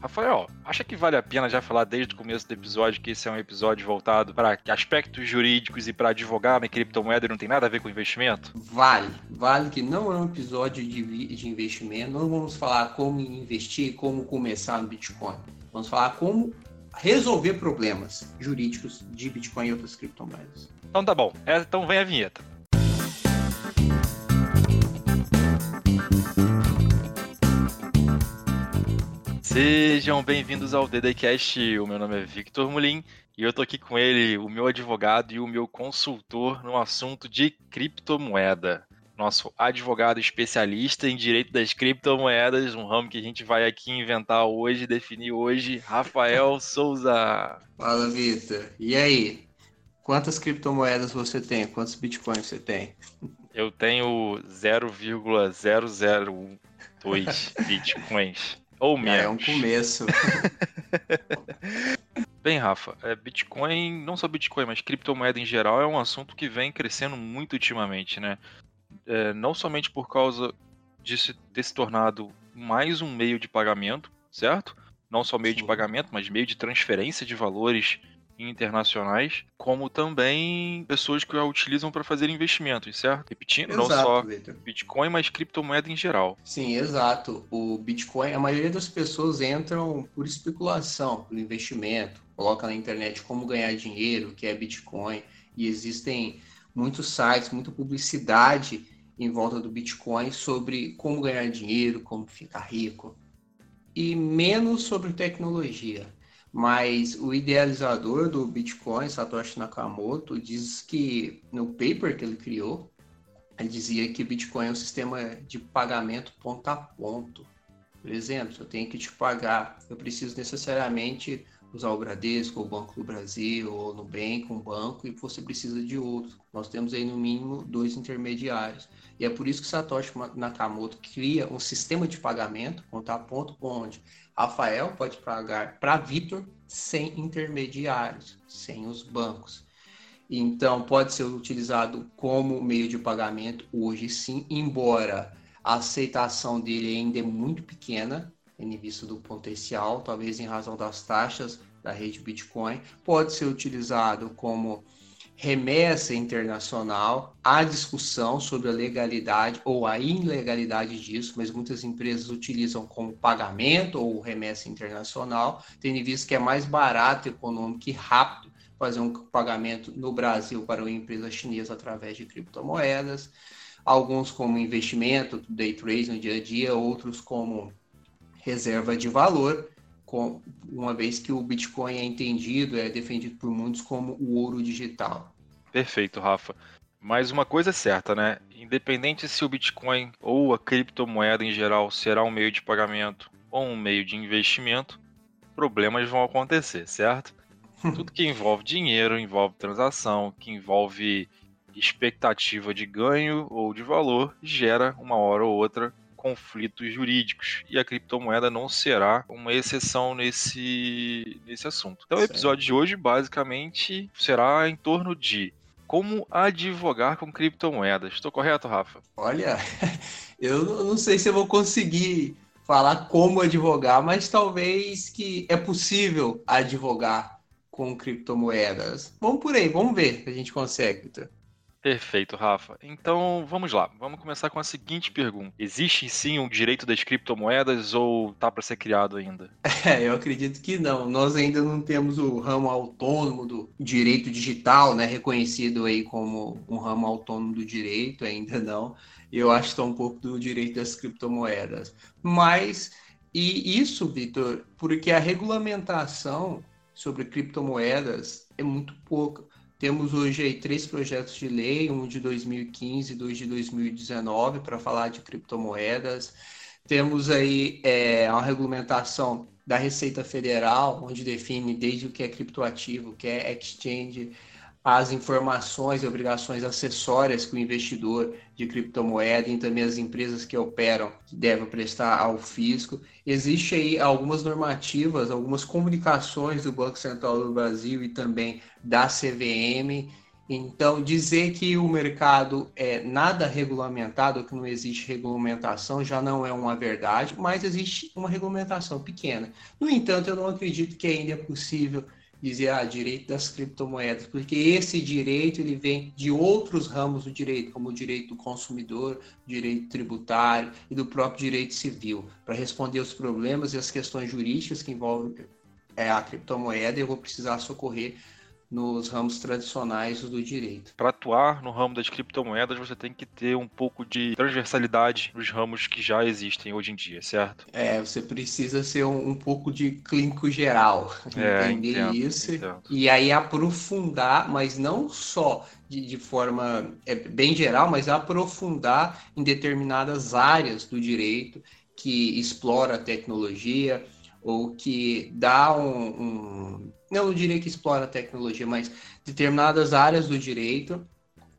Rafael, acha que vale a pena já falar desde o começo do episódio que esse é um episódio voltado para aspectos jurídicos e para advogar na criptomoeda e não tem nada a ver com investimento? Vale. Vale que não é um episódio de, de investimento. Não vamos falar como investir, como começar no Bitcoin. Vamos falar como resolver problemas jurídicos de Bitcoin e outras criptomoedas. Então tá bom. É, então vem a vinheta. Sejam bem-vindos ao DDCast. O meu nome é Victor Mulin e eu tô aqui com ele, o meu advogado e o meu consultor no assunto de criptomoeda. Nosso advogado especialista em direito das criptomoedas, um ramo que a gente vai aqui inventar hoje, definir hoje, Rafael Souza. Fala, Victor. E aí? Quantas criptomoedas você tem? Quantos bitcoins você tem? Eu tenho 0,002 bitcoins. Ou menos. É um começo. Bem, Rafa, é, Bitcoin, não só Bitcoin, mas criptomoeda em geral, é um assunto que vem crescendo muito ultimamente, né? É, não somente por causa de se ter se tornado mais um meio de pagamento, certo? Não só meio Sim. de pagamento, mas meio de transferência de valores internacionais, como também pessoas que a utilizam para fazer investimentos, certo? Repetindo, exato, não só Victor. Bitcoin, mas criptomoeda em geral. Sim, exato. O Bitcoin, a maioria das pessoas entram por especulação, por investimento, coloca na internet como ganhar dinheiro, que é Bitcoin, e existem muitos sites, muita publicidade em volta do Bitcoin sobre como ganhar dinheiro, como ficar rico, e menos sobre tecnologia. Mas o idealizador do Bitcoin, Satoshi Nakamoto, diz que no paper que ele criou, ele dizia que Bitcoin é um sistema de pagamento ponto a ponto. Por exemplo, se eu tenho que te pagar, eu preciso necessariamente usar o Bradesco, o Banco do Brasil, ou no Nubank, um banco, e você precisa de outro. Nós temos aí no mínimo dois intermediários. E é por isso que Satoshi Nakamoto cria um sistema de pagamento, ponto a ponto, onde Rafael pode pagar para Vitor sem intermediários, sem os bancos. Então, pode ser utilizado como meio de pagamento hoje sim, embora a aceitação dele ainda é muito pequena, em vista do potencial, talvez em razão das taxas da rede Bitcoin. Pode ser utilizado como remessa internacional, há discussão sobre a legalidade ou a ilegalidade disso, mas muitas empresas utilizam como pagamento ou remessa internacional, tendo visto que é mais barato, econômico e rápido fazer um pagamento no Brasil para uma empresa chinesa através de criptomoedas, alguns como investimento, day trade no dia a dia, outros como reserva de valor, uma vez que o Bitcoin é entendido, é defendido por muitos como o ouro digital. Perfeito, Rafa. Mas uma coisa é certa, né? Independente se o Bitcoin ou a criptomoeda em geral será um meio de pagamento ou um meio de investimento, problemas vão acontecer, certo? Tudo que envolve dinheiro, envolve transação, que envolve expectativa de ganho ou de valor, gera uma hora ou outra conflitos jurídicos. E a criptomoeda não será uma exceção nesse, nesse assunto. Então, o episódio de hoje, basicamente, será em torno de como advogar com criptomoedas. Estou correto, Rafa? Olha, eu não sei se eu vou conseguir falar como advogar, mas talvez que é possível advogar com criptomoedas. Vamos por aí, vamos ver se a gente consegue, Victor. Perfeito, Rafa. Então vamos lá. Vamos começar com a seguinte pergunta: existe sim um direito das criptomoedas ou tá para ser criado ainda? É, eu acredito que não. Nós ainda não temos o ramo autônomo do direito digital, né, reconhecido aí como um ramo autônomo do direito, ainda não. Eu acho que está um pouco do direito das criptomoedas. Mas e isso, Vitor, porque a regulamentação sobre criptomoedas é muito pouca. Temos hoje aí três projetos de lei, um de 2015 e dois de 2019, para falar de criptomoedas. Temos aí é, uma regulamentação da Receita Federal, onde define desde o que é criptoativo, o que é exchange, as informações e obrigações acessórias que o investidor de criptomoeda e também as empresas que operam devem prestar ao fisco. Existe aí algumas normativas, algumas comunicações do Banco Central do Brasil e também da CVM Então, dizer que o mercado é nada regulamentado, que não existe regulamentação, já não é uma verdade, mas existe uma regulamentação pequena. No entanto, eu não acredito que ainda é possível dizer ah, direito das criptomoedas, porque esse direito ele vem de outros ramos do direito, como o direito do consumidor, direito tributário e do próprio direito civil, para responder os problemas e as questões jurídicas que envolvem é, a criptomoeda, eu vou precisar socorrer nos ramos tradicionais do direito. Para atuar no ramo das criptomoedas, você tem que ter um pouco de transversalidade nos ramos que já existem hoje em dia, certo? É, você precisa ser um, um pouco de clínico geral, é, entender entendo, isso entendo. e aí aprofundar, mas não só de, de forma é, bem geral, mas aprofundar em determinadas áreas do direito que explora a tecnologia ou que dá um, um não diria que explora a tecnologia, mas determinadas áreas do direito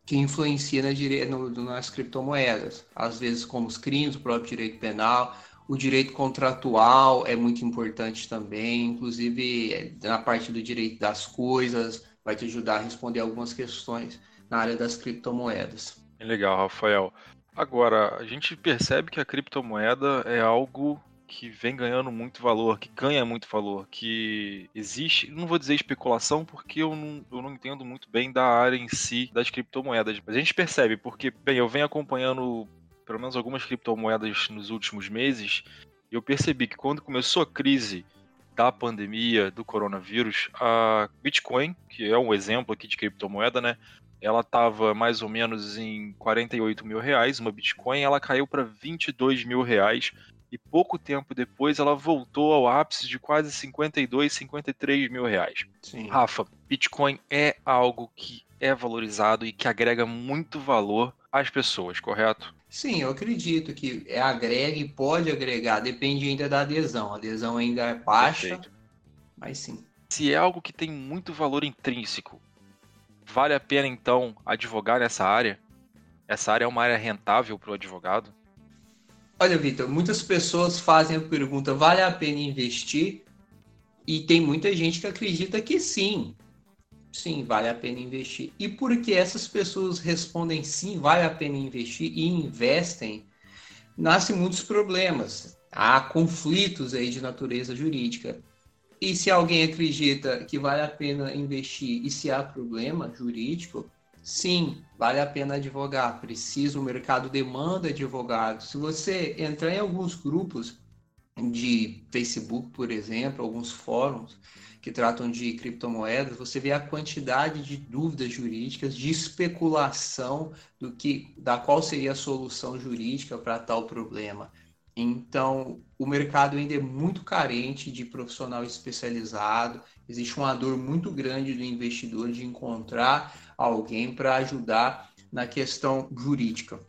que influencia na dire... no, nas criptomoedas, às vezes como os crimes, o próprio direito penal, o direito contratual é muito importante também, inclusive na parte do direito das coisas, vai te ajudar a responder algumas questões na área das criptomoedas. Legal, Rafael. Agora, a gente percebe que a criptomoeda é algo que vem ganhando muito valor, que ganha muito valor, que existe, não vou dizer especulação porque eu não, eu não entendo muito bem da área em si das criptomoedas, mas a gente percebe porque, bem, eu venho acompanhando pelo menos algumas criptomoedas nos últimos meses e eu percebi que quando começou a crise da pandemia do coronavírus, a Bitcoin, que é um exemplo aqui de criptomoeda, né? Ela estava mais ou menos em 48 mil reais, uma Bitcoin, ela caiu para 22 mil reais e pouco tempo depois ela voltou ao ápice de quase 52, 53 mil reais. Sim. Rafa, Bitcoin é algo que é valorizado e que agrega muito valor às pessoas, correto? Sim, eu acredito que é agrega e pode agregar, depende ainda da adesão. A adesão ainda é baixa, Perfeito. mas sim. Se é algo que tem muito valor intrínseco, vale a pena então advogar nessa área? Essa área é uma área rentável para o advogado? Olha, Vitor, muitas pessoas fazem a pergunta: vale a pena investir? E tem muita gente que acredita que sim. Sim, vale a pena investir. E porque essas pessoas respondem sim, vale a pena investir e investem, nascem muitos problemas. Há conflitos aí de natureza jurídica. E se alguém acredita que vale a pena investir e se há problema jurídico, Sim, vale a pena advogar. Precisa, o mercado demanda advogados. Se você entrar em alguns grupos de Facebook, por exemplo, alguns fóruns que tratam de criptomoedas, você vê a quantidade de dúvidas jurídicas, de especulação do que, da qual seria a solução jurídica para tal problema. Então, o mercado ainda é muito carente de profissional especializado. Existe uma dor muito grande do investidor de encontrar alguém para ajudar na questão jurídica.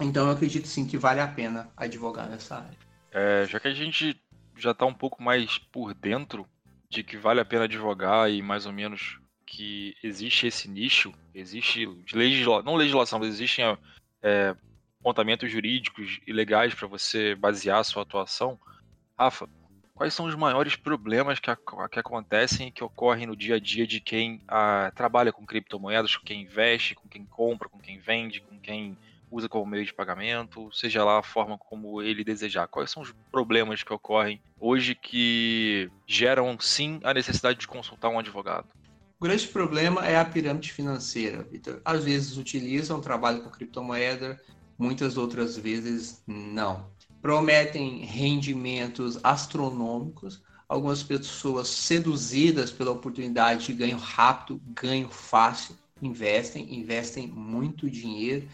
Então, eu acredito sim que vale a pena advogar nessa área. É, já que a gente já está um pouco mais por dentro de que vale a pena advogar e mais ou menos que existe esse nicho, existe legisla... não legislação, mas existem é, apontamentos jurídicos e legais para você basear a sua atuação. Rafa, quais são os maiores problemas que, que acontecem e que ocorrem no dia a dia de quem ah, trabalha com criptomoedas, com quem investe, com quem compra, com quem vende, com quem usa como meio de pagamento, seja lá a forma como ele desejar. Quais são os problemas que ocorrem hoje que geram sim a necessidade de consultar um advogado? O grande problema é a pirâmide financeira, Vitor. Às vezes utilizam, trabalham com criptomoeda, muitas outras vezes não prometem rendimentos astronômicos, algumas pessoas seduzidas pela oportunidade de ganho rápido, ganho fácil, investem, investem muito dinheiro,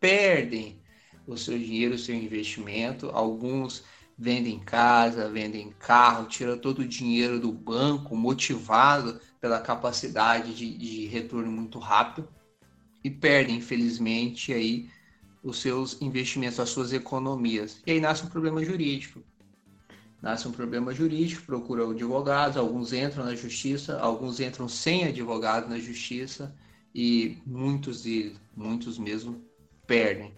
perdem o seu dinheiro, o seu investimento, alguns vendem casa, vendem carro, tiram todo o dinheiro do banco, motivado pela capacidade de, de retorno muito rápido e perdem, infelizmente, aí os seus investimentos, as suas economias. E aí nasce um problema jurídico. Nasce um problema jurídico, procura advogados, alguns entram na justiça, alguns entram sem advogado na justiça e muitos deles, muitos mesmo, perdem.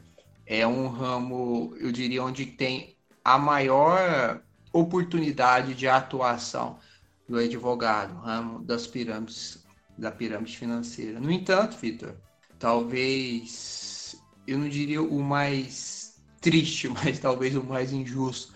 É um ramo, eu diria, onde tem a maior oportunidade de atuação do advogado, ramo das pirâmides da pirâmide financeira. No entanto, Vitor, talvez eu não diria o mais triste, mas talvez o mais injusto,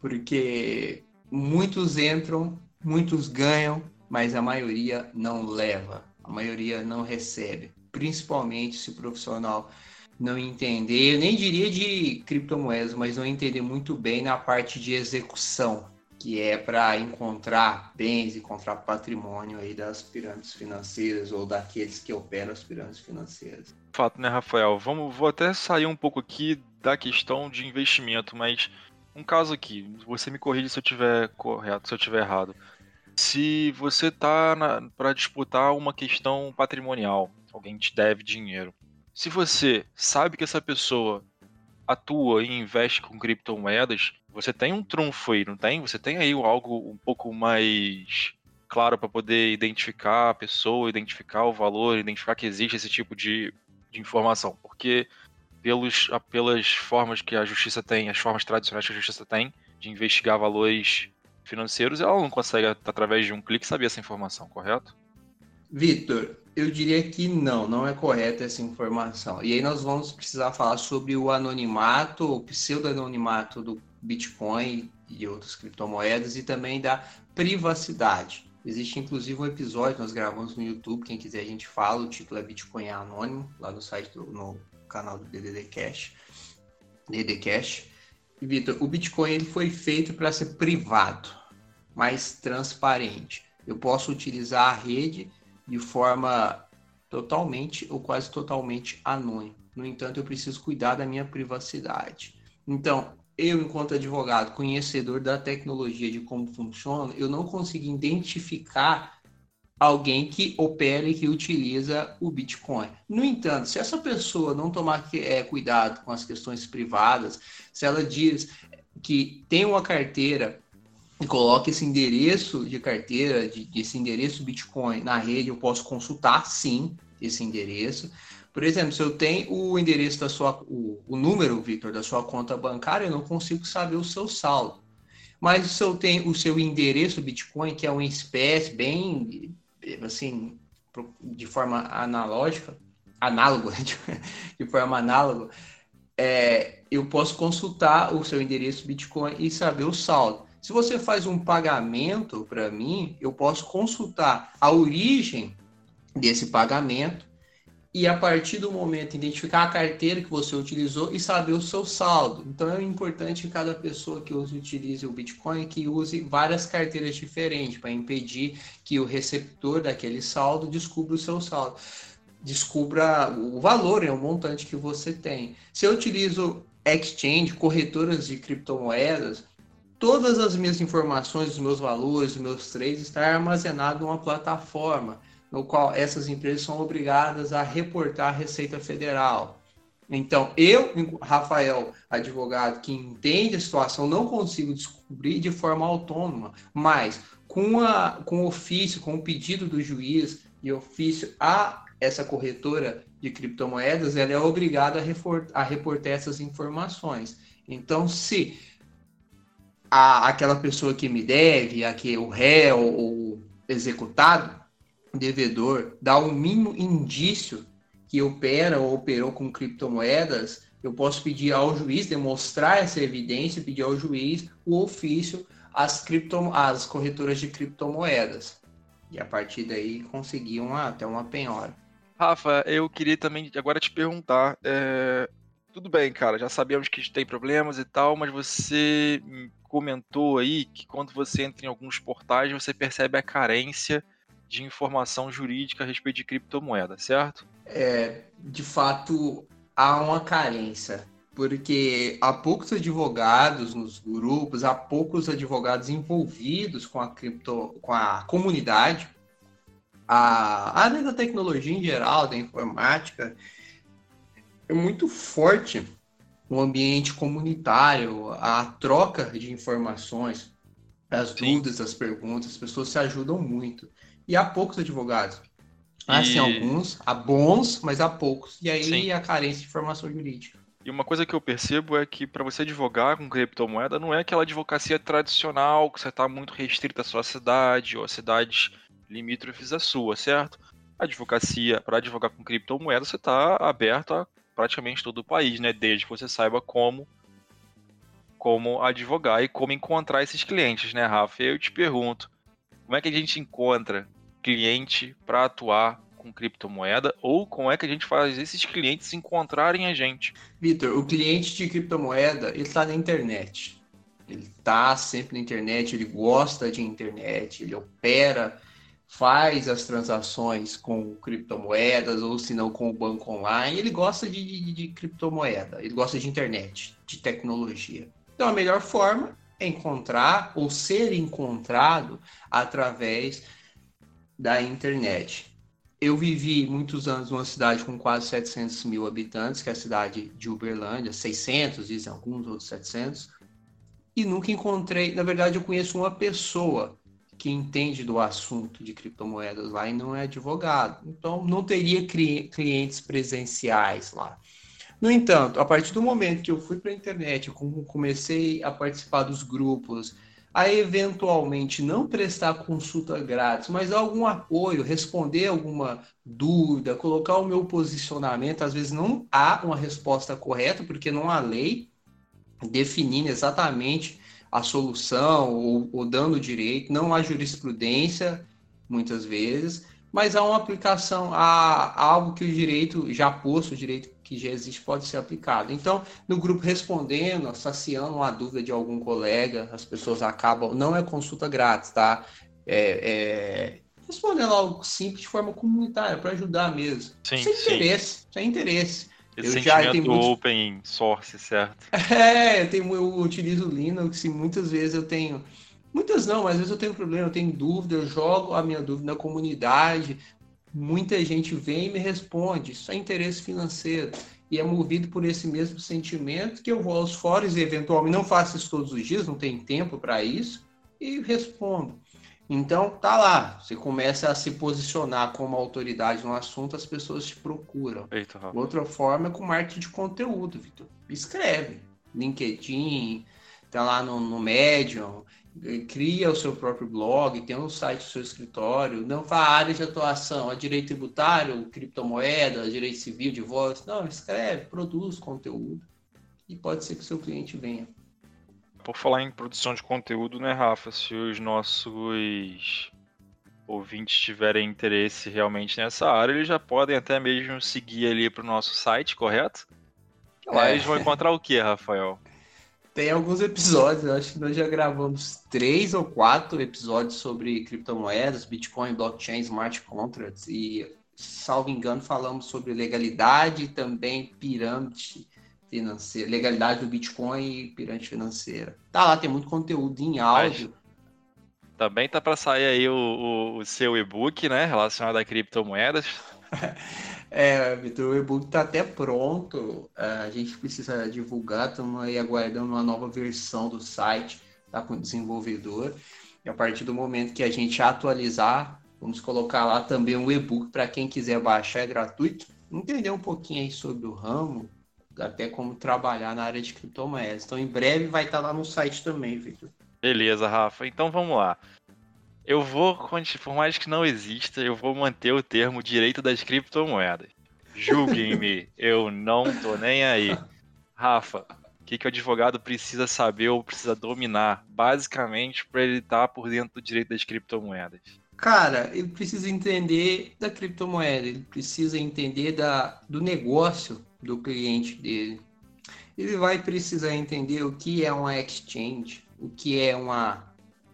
porque muitos entram, muitos ganham, mas a maioria não leva, a maioria não recebe, principalmente se o profissional não entender, eu nem diria de criptomoedas, mas não entender muito bem na parte de execução, que é para encontrar bens, encontrar patrimônio aí das pirâmides financeiras ou daqueles que operam as pirâmides financeiras. Fato, né, Rafael? Vamos, vou até sair um pouco aqui da questão de investimento, mas um caso aqui, você me corrige se eu tiver correto, se eu tiver errado. Se você tá para disputar uma questão patrimonial, alguém te deve dinheiro, se você sabe que essa pessoa atua e investe com criptomoedas, você tem um trunfo aí, não tem? Você tem aí algo um pouco mais claro para poder identificar a pessoa, identificar o valor, identificar que existe esse tipo de, de informação. Porque pelos, pelas formas que a justiça tem, as formas tradicionais que a justiça tem de investigar valores financeiros, ela não consegue, através de um clique, saber essa informação, correto? Vitor, eu diria que não, não é correta essa informação. E aí nós vamos precisar falar sobre o anonimato, o pseudo-anonimato do Bitcoin e outras criptomoedas e também da privacidade. Existe inclusive um episódio que nós gravamos no YouTube, quem quiser a gente fala, o título é Bitcoin Anônimo, lá no site do no canal do DDD Cash. DDD Cash. E Vitor, o Bitcoin ele foi feito para ser privado, mais transparente. Eu posso utilizar a rede de forma totalmente ou quase totalmente anônima. No entanto, eu preciso cuidar da minha privacidade. Então, eu, enquanto advogado, conhecedor da tecnologia de como funciona, eu não consigo identificar alguém que opera e que utiliza o Bitcoin. No entanto, se essa pessoa não tomar é, cuidado com as questões privadas, se ela diz que tem uma carteira e coloque esse endereço de carteira, de, esse endereço Bitcoin na rede, eu posso consultar sim esse endereço. Por exemplo, se eu tenho o endereço da sua, o, o número, Victor, da sua conta bancária, eu não consigo saber o seu saldo. Mas se eu tenho o seu endereço Bitcoin, que é uma espécie bem, assim, de forma analógica, análoga, de forma análoga, é, eu posso consultar o seu endereço Bitcoin e saber o saldo. Se você faz um pagamento para mim, eu posso consultar a origem desse pagamento e a partir do momento identificar a carteira que você utilizou e saber o seu saldo. Então é importante que cada pessoa que use, utilize o Bitcoin que use várias carteiras diferentes para impedir que o receptor daquele saldo descubra o seu saldo. Descubra o valor, é o montante que você tem. Se eu utilizo exchange, corretoras de criptomoedas, todas as minhas informações, os meus valores, os meus trades estão armazenados numa plataforma, no qual essas empresas são obrigadas a reportar a Receita Federal. Então, eu, Rafael, advogado que entende a situação, não consigo descobrir de forma autônoma, mas com, a, com o ofício, com o pedido do juiz e ofício a essa corretora de criptomoedas, ela é obrigada a, a reportar essas informações. Então, se a, aquela pessoa que me deve, a que o réu ou executado, devedor, dá o um mínimo indício que opera ou operou com criptomoedas, eu posso pedir ao juiz demonstrar essa evidência, pedir ao juiz o ofício às, cripto, às corretoras de criptomoedas. E a partir daí conseguir uma, até uma penhora. Rafa, eu queria também agora te perguntar. É... Tudo bem, cara, já sabemos que tem problemas e tal, mas você comentou aí que quando você entra em alguns portais, você percebe a carência de informação jurídica a respeito de criptomoeda, certo? É, de fato, há uma carência, porque há poucos advogados nos grupos, há poucos advogados envolvidos com a cripto, com a comunidade, a área da tecnologia em geral, da informática, é muito forte o ambiente comunitário, a troca de informações, as Sim. dúvidas, as perguntas, as pessoas se ajudam muito. E há poucos advogados. Há sim alguns, há bons, mas há poucos. E aí Sim. a carência de informação jurídica. E uma coisa que eu percebo é que para você advogar com criptomoeda não é aquela advocacia tradicional que você está muito restrita à sua cidade ou a cidades limítrofes à sua, certo? advocacia, para advogar com criptomoeda, você está aberto a praticamente todo o país, né? Desde que você saiba como como advogar e como encontrar esses clientes, né, Rafa? Eu te pergunto, como é que a gente encontra cliente para atuar com criptomoeda ou como é que a gente faz esses clientes encontrarem a gente? Vitor, o cliente de criptomoeda está na internet. Ele está sempre na internet, ele gosta de internet, ele opera, faz as transações com criptomoedas ou se não com o banco online. Ele gosta de, de, de criptomoeda, ele gosta de internet, de tecnologia. Então a melhor forma é encontrar ou ser encontrado através da internet. Eu vivi muitos anos numa cidade com quase 700 mil habitantes, que é a cidade de Uberlândia, 600, dizem alguns, outros 700, e nunca encontrei. Na verdade, eu conheço uma pessoa que entende do assunto de criptomoedas lá e não é advogado. Então, não teria clientes presenciais lá. No entanto, a partir do momento que eu fui para a internet, comecei a participar dos grupos, a eventualmente não prestar consulta grátis, mas algum apoio, responder alguma dúvida, colocar o meu posicionamento. Às vezes não há uma resposta correta, porque não há lei definindo exatamente a solução ou, ou dando direito, não há jurisprudência, muitas vezes, mas há uma aplicação, há algo que o direito já posto, o direito que já existe pode ser aplicado. Então, no grupo respondendo, saciando uma dúvida de algum colega, as pessoas acabam, não é consulta grátis, tá? É, é, respondendo algo simples de forma comunitária, para ajudar mesmo. Sim, sem sim. interesse, sem interesse. Esse eu já tenho muito... open source, certo? É, eu, tenho, eu utilizo Linux e muitas vezes eu tenho Muitas não, mas às vezes eu tenho problema, eu tenho dúvida, eu jogo a minha dúvida na comunidade, muita gente vem e me responde, isso é interesse financeiro. E é movido por esse mesmo sentimento que eu vou aos fóruns e eventualmente não faço isso todos os dias, não tenho tempo para isso, e respondo. Então, tá lá, você começa a se posicionar como autoridade no assunto, as pessoas te procuram. Eita, Outra forma é com marketing de conteúdo, Vitor. Escreve. LinkedIn, tá lá no, no Medium, cria o seu próprio blog, tem um site do seu escritório, não faz área de atuação, é direito tributário, criptomoeda, direito civil, divórcio. Não, escreve, produz conteúdo e pode ser que o seu cliente venha. Por falar em produção de conteúdo, né, Rafa? Se os nossos ouvintes tiverem interesse realmente nessa área, eles já podem até mesmo seguir ali para o nosso site, correto? Lá é. eles vão encontrar o que, Rafael? Tem alguns episódios, eu acho que nós já gravamos três ou quatro episódios sobre criptomoedas, Bitcoin, blockchain, smart contracts e, salvo engano, falamos sobre legalidade e também pirâmide financeira, legalidade do Bitcoin e pirâmide financeira. Tá lá, tem muito conteúdo em áudio. Mas também tá para sair aí o, o, o seu e-book, né, relacionado a criptomoedas. É, Vitor, o e-book está até pronto. É, a gente precisa divulgar, estamos aí aguardando uma nova versão do site, tá com o desenvolvedor. E a partir do momento que a gente atualizar, vamos colocar lá também um e-book para quem quiser baixar, é gratuito. Entender um pouquinho aí sobre o ramo, até como trabalhar na área de criptomoedas. Então, em breve vai estar tá lá no site também, Vitor. Beleza, Rafa. Então vamos lá. Eu vou, por mais que não exista, eu vou manter o termo direito das criptomoedas. Julguem-me, eu não tô nem aí. Rafa, o que, que o advogado precisa saber ou precisa dominar, basicamente, para ele estar tá por dentro do direito das criptomoedas? Cara, ele precisa entender da criptomoeda, ele precisa entender da, do negócio do cliente dele. Ele vai precisar entender o que é uma exchange, o que é uma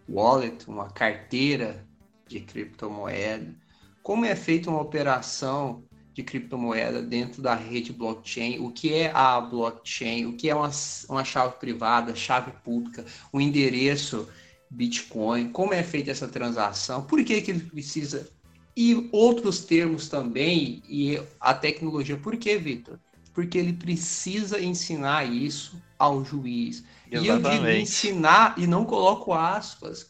wallet, uma carteira de criptomoeda, como é feita uma operação de criptomoeda dentro da rede blockchain, o que é a blockchain, o que é uma, uma chave privada, chave pública, o endereço Bitcoin, como é feita essa transação, por que, que ele precisa, e outros termos também, e a tecnologia, por que, Vitor? Porque ele precisa ensinar isso ao juiz. Exatamente. E eu digo ensinar e não coloco aspas,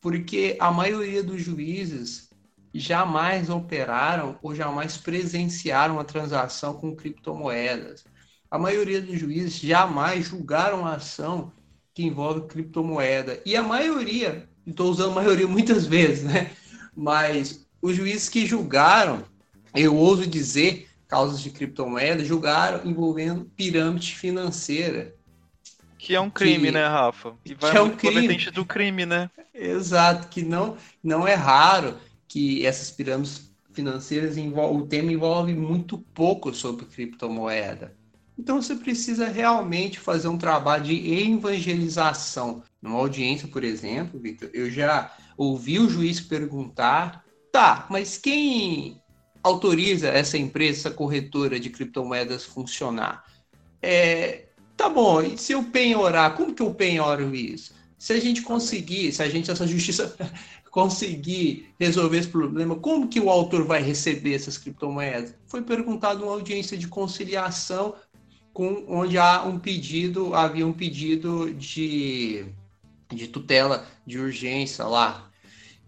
porque a maioria dos juízes jamais operaram ou jamais presenciaram uma transação com criptomoedas. A maioria dos juízes jamais julgaram a ação que envolve criptomoeda. E a maioria, estou usando maioria muitas vezes, né? Mas os juízes que julgaram eu ouso dizer, causas de criptomoeda, julgaram envolvendo pirâmide financeira. Que é um crime, que, né, Rafa? Que, vai que é um crime. do crime, né? Exato, que não, não é raro que essas pirâmides financeiras envolvem, o tema envolve muito pouco sobre criptomoeda. Então você precisa realmente fazer um trabalho de evangelização. Numa audiência, por exemplo, Victor, eu já ouvi o juiz perguntar: tá, mas quem autoriza essa empresa, essa corretora de criptomoedas funcionar? É, tá bom, e se eu penhorar, como que eu penhoro isso? Se a gente conseguir, se a gente, essa justiça conseguir resolver esse problema, como que o autor vai receber essas criptomoedas? Foi perguntado uma audiência de conciliação com onde há um pedido, havia um pedido de, de tutela de urgência lá.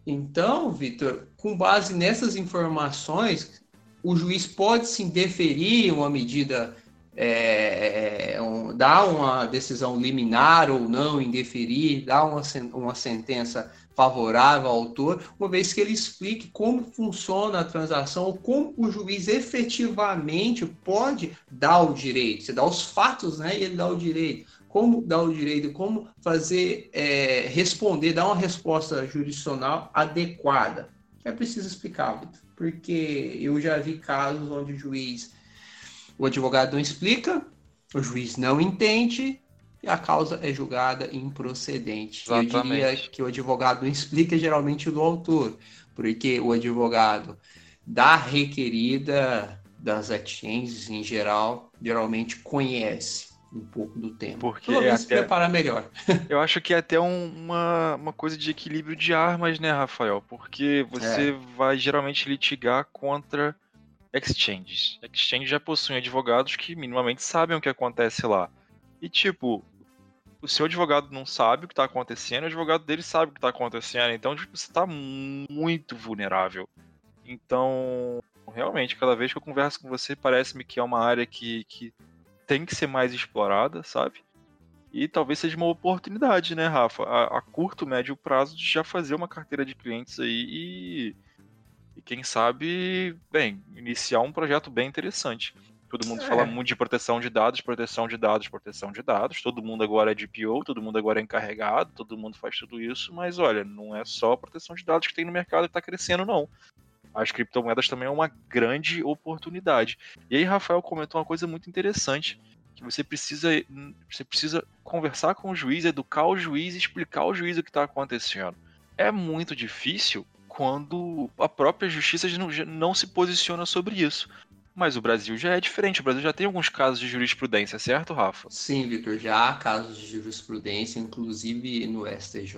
Então, Vitor, com base nessas informações, o juiz pode sim deferir uma medida, é, um, dar uma decisão liminar ou não, indeferir, dar uma, uma sentença favorável ao autor, uma vez que ele explique como funciona a transação ou como o juiz efetivamente pode dar o direito. Você dá os fatos, né? E ele dá o direito. Como dar o direito, como fazer é, responder, dar uma resposta jurisdicional adequada. É preciso explicar, porque eu já vi casos onde o juiz, o advogado não explica, o juiz não entende, e a causa é julgada improcedente. Exatamente. Eu diria que o advogado não explica geralmente do autor, porque o advogado da requerida das exchanges em geral geralmente conhece um pouco do tema. Porque Pelo menos até, se prepara melhor. eu acho que é até um, uma, uma coisa de equilíbrio de armas, né, Rafael? Porque você é. vai geralmente litigar contra exchanges. Exchanges já possuem advogados que minimamente sabem o que acontece lá. E tipo, o seu advogado não sabe o que está acontecendo, o advogado dele sabe o que está acontecendo. Então, tipo, você está muito vulnerável. Então, realmente, cada vez que eu converso com você, parece-me que é uma área que, que tem que ser mais explorada, sabe? E talvez seja uma oportunidade, né, Rafa? A, a curto, médio prazo, de já fazer uma carteira de clientes aí e, e quem sabe, bem, iniciar um projeto bem interessante. Todo mundo é. fala muito de proteção de dados, proteção de dados, proteção de dados. Todo mundo agora é DPO, todo mundo agora é encarregado, todo mundo faz tudo isso, mas olha, não é só a proteção de dados que tem no mercado que está crescendo, não. As criptomoedas também é uma grande oportunidade. E aí, Rafael comentou uma coisa muito interessante que você precisa você precisa conversar com o juiz, educar o juiz explicar ao juiz o que está acontecendo. É muito difícil quando a própria justiça não, não se posiciona sobre isso. Mas o Brasil já é diferente. O Brasil já tem alguns casos de jurisprudência, certo, Rafa? Sim, Vitor, já há casos de jurisprudência, inclusive no STJ.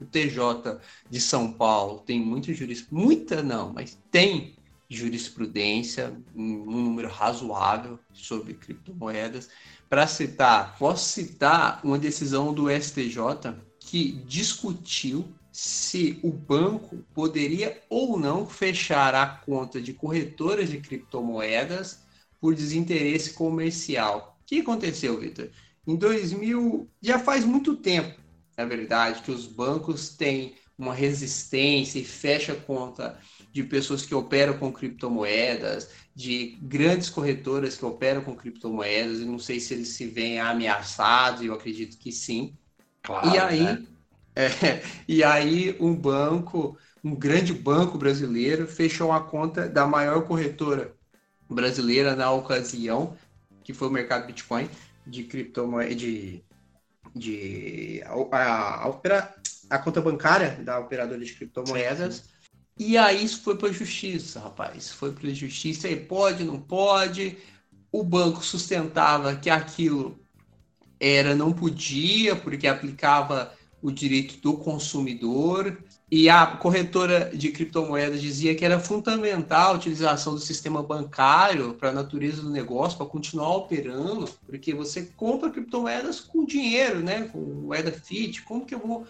O TJ de São Paulo tem muita jurisprudência, muita não, mas tem jurisprudência, um número razoável sobre criptomoedas. Para citar, posso citar uma decisão do STJ que discutiu se o banco poderia ou não fechar a conta de corretoras de criptomoedas por desinteresse comercial. O que aconteceu, Vitor? Em 2000, já faz muito tempo, na verdade, que os bancos têm uma resistência e fecha conta de pessoas que operam com criptomoedas, de grandes corretoras que operam com criptomoedas. Eu não sei se eles se veem ameaçados, eu acredito que sim. Claro, e aí, né? É, e aí um banco, um grande banco brasileiro, fechou a conta da maior corretora brasileira na ocasião, que foi o mercado Bitcoin, de criptomoeda, de, de a, a, a, conta bancária da operadora de criptomoedas. E aí isso foi para a justiça, rapaz. Foi para a justiça e pode, não pode. O banco sustentava que aquilo era não podia, porque aplicava o direito do consumidor. E a corretora de criptomoedas dizia que era fundamental a utilização do sistema bancário para a natureza do negócio, para continuar operando, porque você compra criptomoedas com dinheiro, né? com moeda fiat. Como que eu vou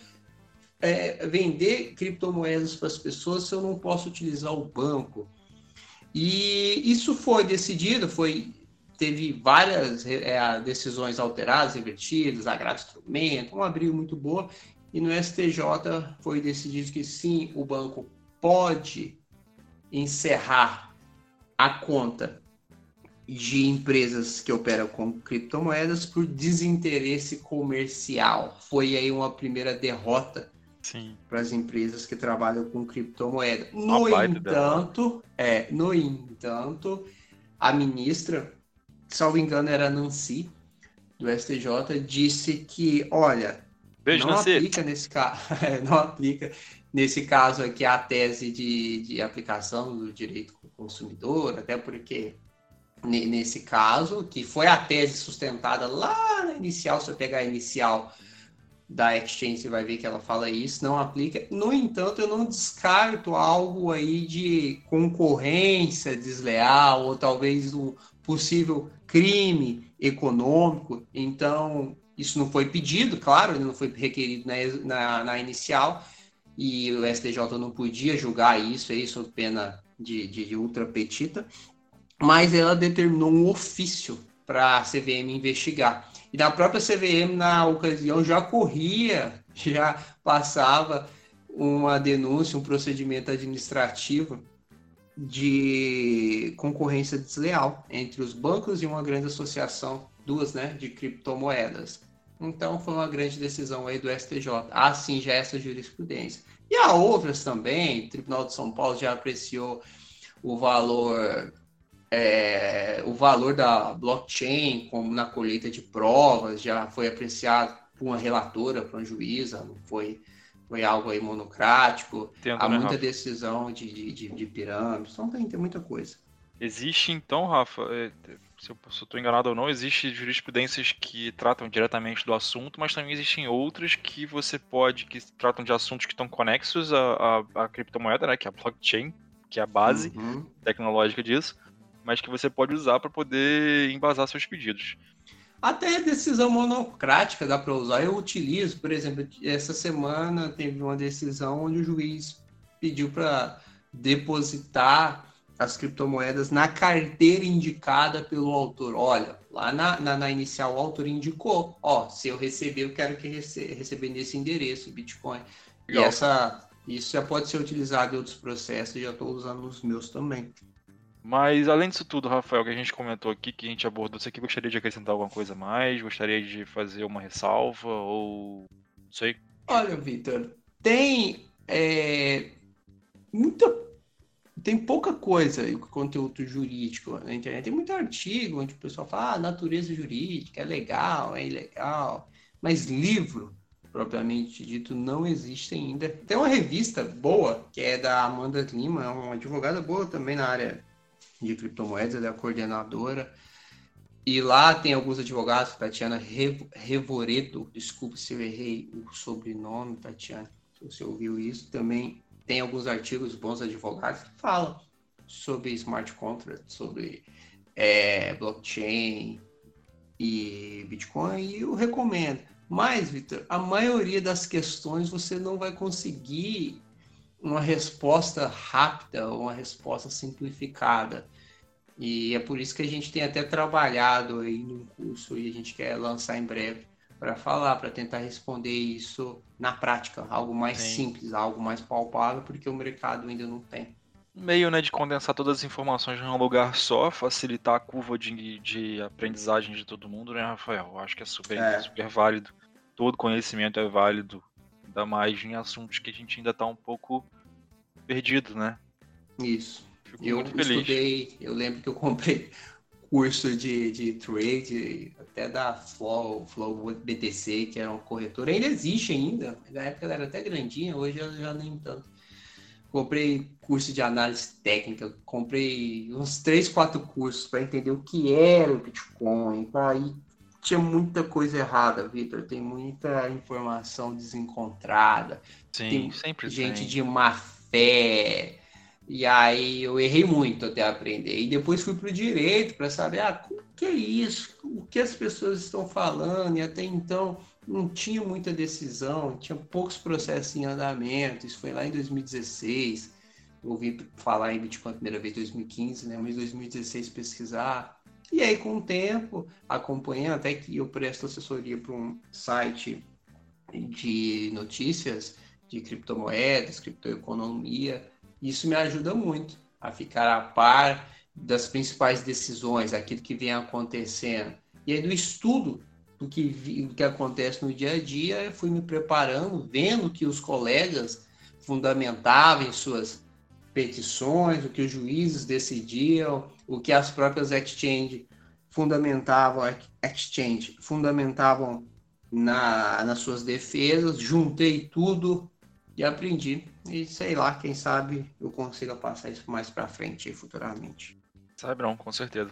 é, vender criptomoedas para as pessoas se eu não posso utilizar o banco? E isso foi decidido, foi teve várias é, decisões alteradas, revertidas, agravo instrumento, um abril muito boa, e no STJ foi decidido que sim, o banco pode encerrar a conta de empresas que operam com criptomoedas por desinteresse comercial. Foi aí uma primeira derrota para as empresas que trabalham com criptomoeda. No entanto, é, no entanto, a ministra, salvo engano, era Nancy do STJ, disse que, olha, Beijo, não Nancy. aplica nesse caso, não aplica nesse caso aqui a tese de, de aplicação do direito consumidor, até porque nesse caso, que foi a tese sustentada lá na inicial, se eu pegar a inicial da Exchange, você vai ver que ela fala isso, não aplica. No entanto, eu não descarto algo aí de concorrência desleal, ou talvez um possível crime econômico. Então, isso não foi pedido, claro, não foi requerido na, na, na inicial, e o STJ não podia julgar isso aí sob pena de, de ultra petita, mas ela determinou um ofício para a CVM investigar. E na própria CVM, na ocasião, já corria, já passava uma denúncia, um procedimento administrativo de concorrência desleal entre os bancos e uma grande associação, duas, né, de criptomoedas. Então foi uma grande decisão aí do STJ. Assim já essa jurisprudência. E há outras também, o Tribunal de São Paulo já apreciou o valor é, o valor da blockchain como na colheita de provas já foi apreciado por uma relatora, por uma juíza, não foi, foi algo aí monocrático. Entendo, Há né, muita Rafa? decisão de, de, de pirâmides, então tem, tem muita coisa. Existe então, Rafa, é, se eu estou enganado ou não, existe jurisprudências que tratam diretamente do assunto, mas também existem outras que você pode, que tratam de assuntos que estão conexos à, à, à criptomoeda, né, que é a blockchain, que é a base uhum. tecnológica disso mas que você pode usar para poder embasar seus pedidos. Até a decisão monocrática dá para usar. Eu utilizo, por exemplo, essa semana teve uma decisão onde o juiz pediu para depositar as criptomoedas na carteira indicada pelo autor. Olha, lá na, na, na inicial o autor indicou, ó, se eu receber, eu quero que rece receber nesse endereço Bitcoin. Legal. E essa, isso já pode ser utilizado em outros processos, já estou usando nos meus também. Mas além disso tudo, Rafael, que a gente comentou aqui, que a gente abordou, você aqui gostaria de acrescentar alguma coisa mais? Gostaria de fazer uma ressalva ou não sei? Olha, Vitor, tem é, muita tem pouca coisa em conteúdo jurídico na internet. Tem muito artigo onde o pessoal fala, ah, natureza jurídica é legal, é ilegal, mas livro propriamente dito não existe ainda. Tem uma revista boa que é da Amanda Lima, uma advogada boa também na área de criptomoedas, ela é a coordenadora. E lá tem alguns advogados, Tatiana Revoredo, desculpe se eu errei o sobrenome, Tatiana, se você ouviu isso, também tem alguns artigos bons advogados que falam sobre smart contracts, sobre é, blockchain e Bitcoin, e eu recomendo. Mas, Vitor, a maioria das questões você não vai conseguir uma resposta rápida, uma resposta simplificada. E é por isso que a gente tem até trabalhado aí no curso e a gente quer lançar em breve para falar, para tentar responder isso na prática, algo mais Sim. simples, algo mais palpável, porque o mercado ainda não tem. Meio né, de condensar todas as informações em um lugar só, facilitar a curva de, de aprendizagem de todo mundo, né, Rafael? Eu acho que é super, é. super válido. Todo conhecimento é válido, ainda mais em assuntos que a gente ainda está um pouco perdido, né? Isso. Fico eu estudei, eu lembro que eu comprei curso de, de trade, até da Flow, Flow BTC, que era uma corretora, ainda existe ainda, na época ela era até grandinha, hoje ela já nem tanto. Comprei curso de análise técnica, comprei uns três, quatro cursos para entender o que era o Bitcoin, aí tinha muita coisa errada, Vitor. Tem muita informação desencontrada. Sim, tem sempre gente tem. de má fé, e aí eu errei muito até aprender. E depois fui para o direito para saber ah, o que é isso, o que as pessoas estão falando. E até então não tinha muita decisão, tinha poucos processos em andamento. Isso foi lá em 2016. Eu ouvi falar em Bitcoin a primeira vez em 2015, né? mas em 2016 pesquisar. E aí, com o tempo, acompanhando, até que eu presto assessoria para um site de notícias de criptomoedas, criptoeconomia, isso me ajuda muito a ficar a par das principais decisões, aquilo que vem acontecendo. E aí do estudo do que, do que acontece no dia a dia, eu fui me preparando, vendo que os colegas fundamentavam suas petições, o que os juízes decidiam, o que as próprias exchange fundamentavam, exchange fundamentavam na, nas suas defesas, juntei tudo e aprendi. E sei lá, quem sabe eu consiga passar isso mais para frente futuramente. Sabe não, com certeza.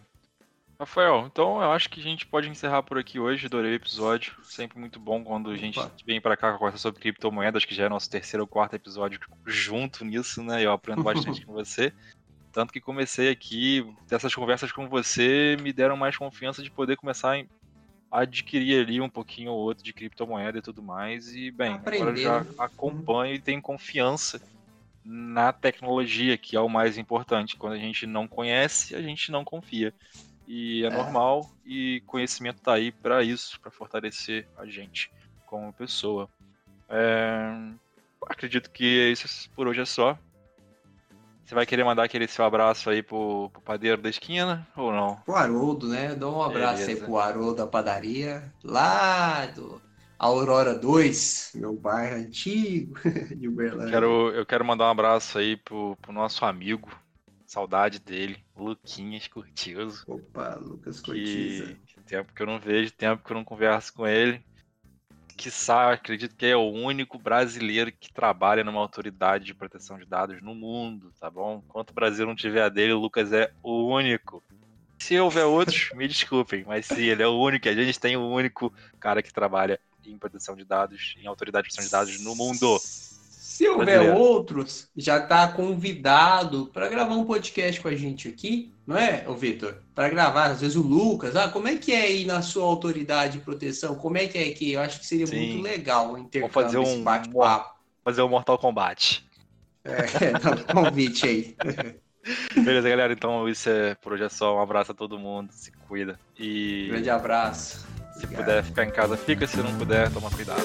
Rafael, então eu acho que a gente pode encerrar por aqui hoje. Adorei o episódio. Sempre muito bom quando a gente Opa. vem para cá conversa sobre criptomoedas, que já é nosso terceiro ou quarto episódio junto nisso, né? Eu aprendo bastante com você. Tanto que comecei aqui, dessas conversas com você me deram mais confiança de poder começar adquirir ali um pouquinho ou outro de criptomoeda e tudo mais. E, bem, Aprender. agora eu já né? acompanho e tenho confiança na tecnologia, que é o mais importante. Quando a gente não conhece, a gente não confia. E é, é. normal, e conhecimento está aí para isso, para fortalecer a gente como pessoa. É... Acredito que isso por hoje é só. Você vai querer mandar aquele seu abraço aí pro, pro padeiro da esquina ou não? Pro Haroldo, né? Dou um abraço Beleza. aí pro Haroldo da padaria, lá do Aurora 2, meu bairro antigo de Uberlândia. Quero, eu quero mandar um abraço aí pro, pro nosso amigo, Saudade dele, Luquinhas Curtioso. Opa, Lucas Curtiza. Tempo que eu não vejo, tempo que eu não converso com ele. Sabe, acredito que é o único brasileiro que trabalha numa autoridade de proteção de dados no mundo, tá bom? Enquanto o Brasil não tiver a dele, o Lucas é o único. Se houver outros, me desculpem, mas se ele é o único, a gente tem o único cara que trabalha em proteção de dados, em autoridade de proteção de dados no mundo. Se houver outros, já está convidado para gravar um podcast com a gente aqui, não é, o Vitor? Para gravar, às vezes o Lucas, ah, como é que é aí na sua autoridade de proteção? Como é que é aqui? Eu acho que seria Sim. muito legal intercâmbio, fazer um bate-papo. Fazer um Mortal Kombat. É, dá um convite aí. Beleza, galera. Então isso é por hoje é só. Um abraço a todo mundo. Se cuida. E. Grande abraço. Se Obrigado. puder ficar em casa, fica. Se não puder, toma cuidado.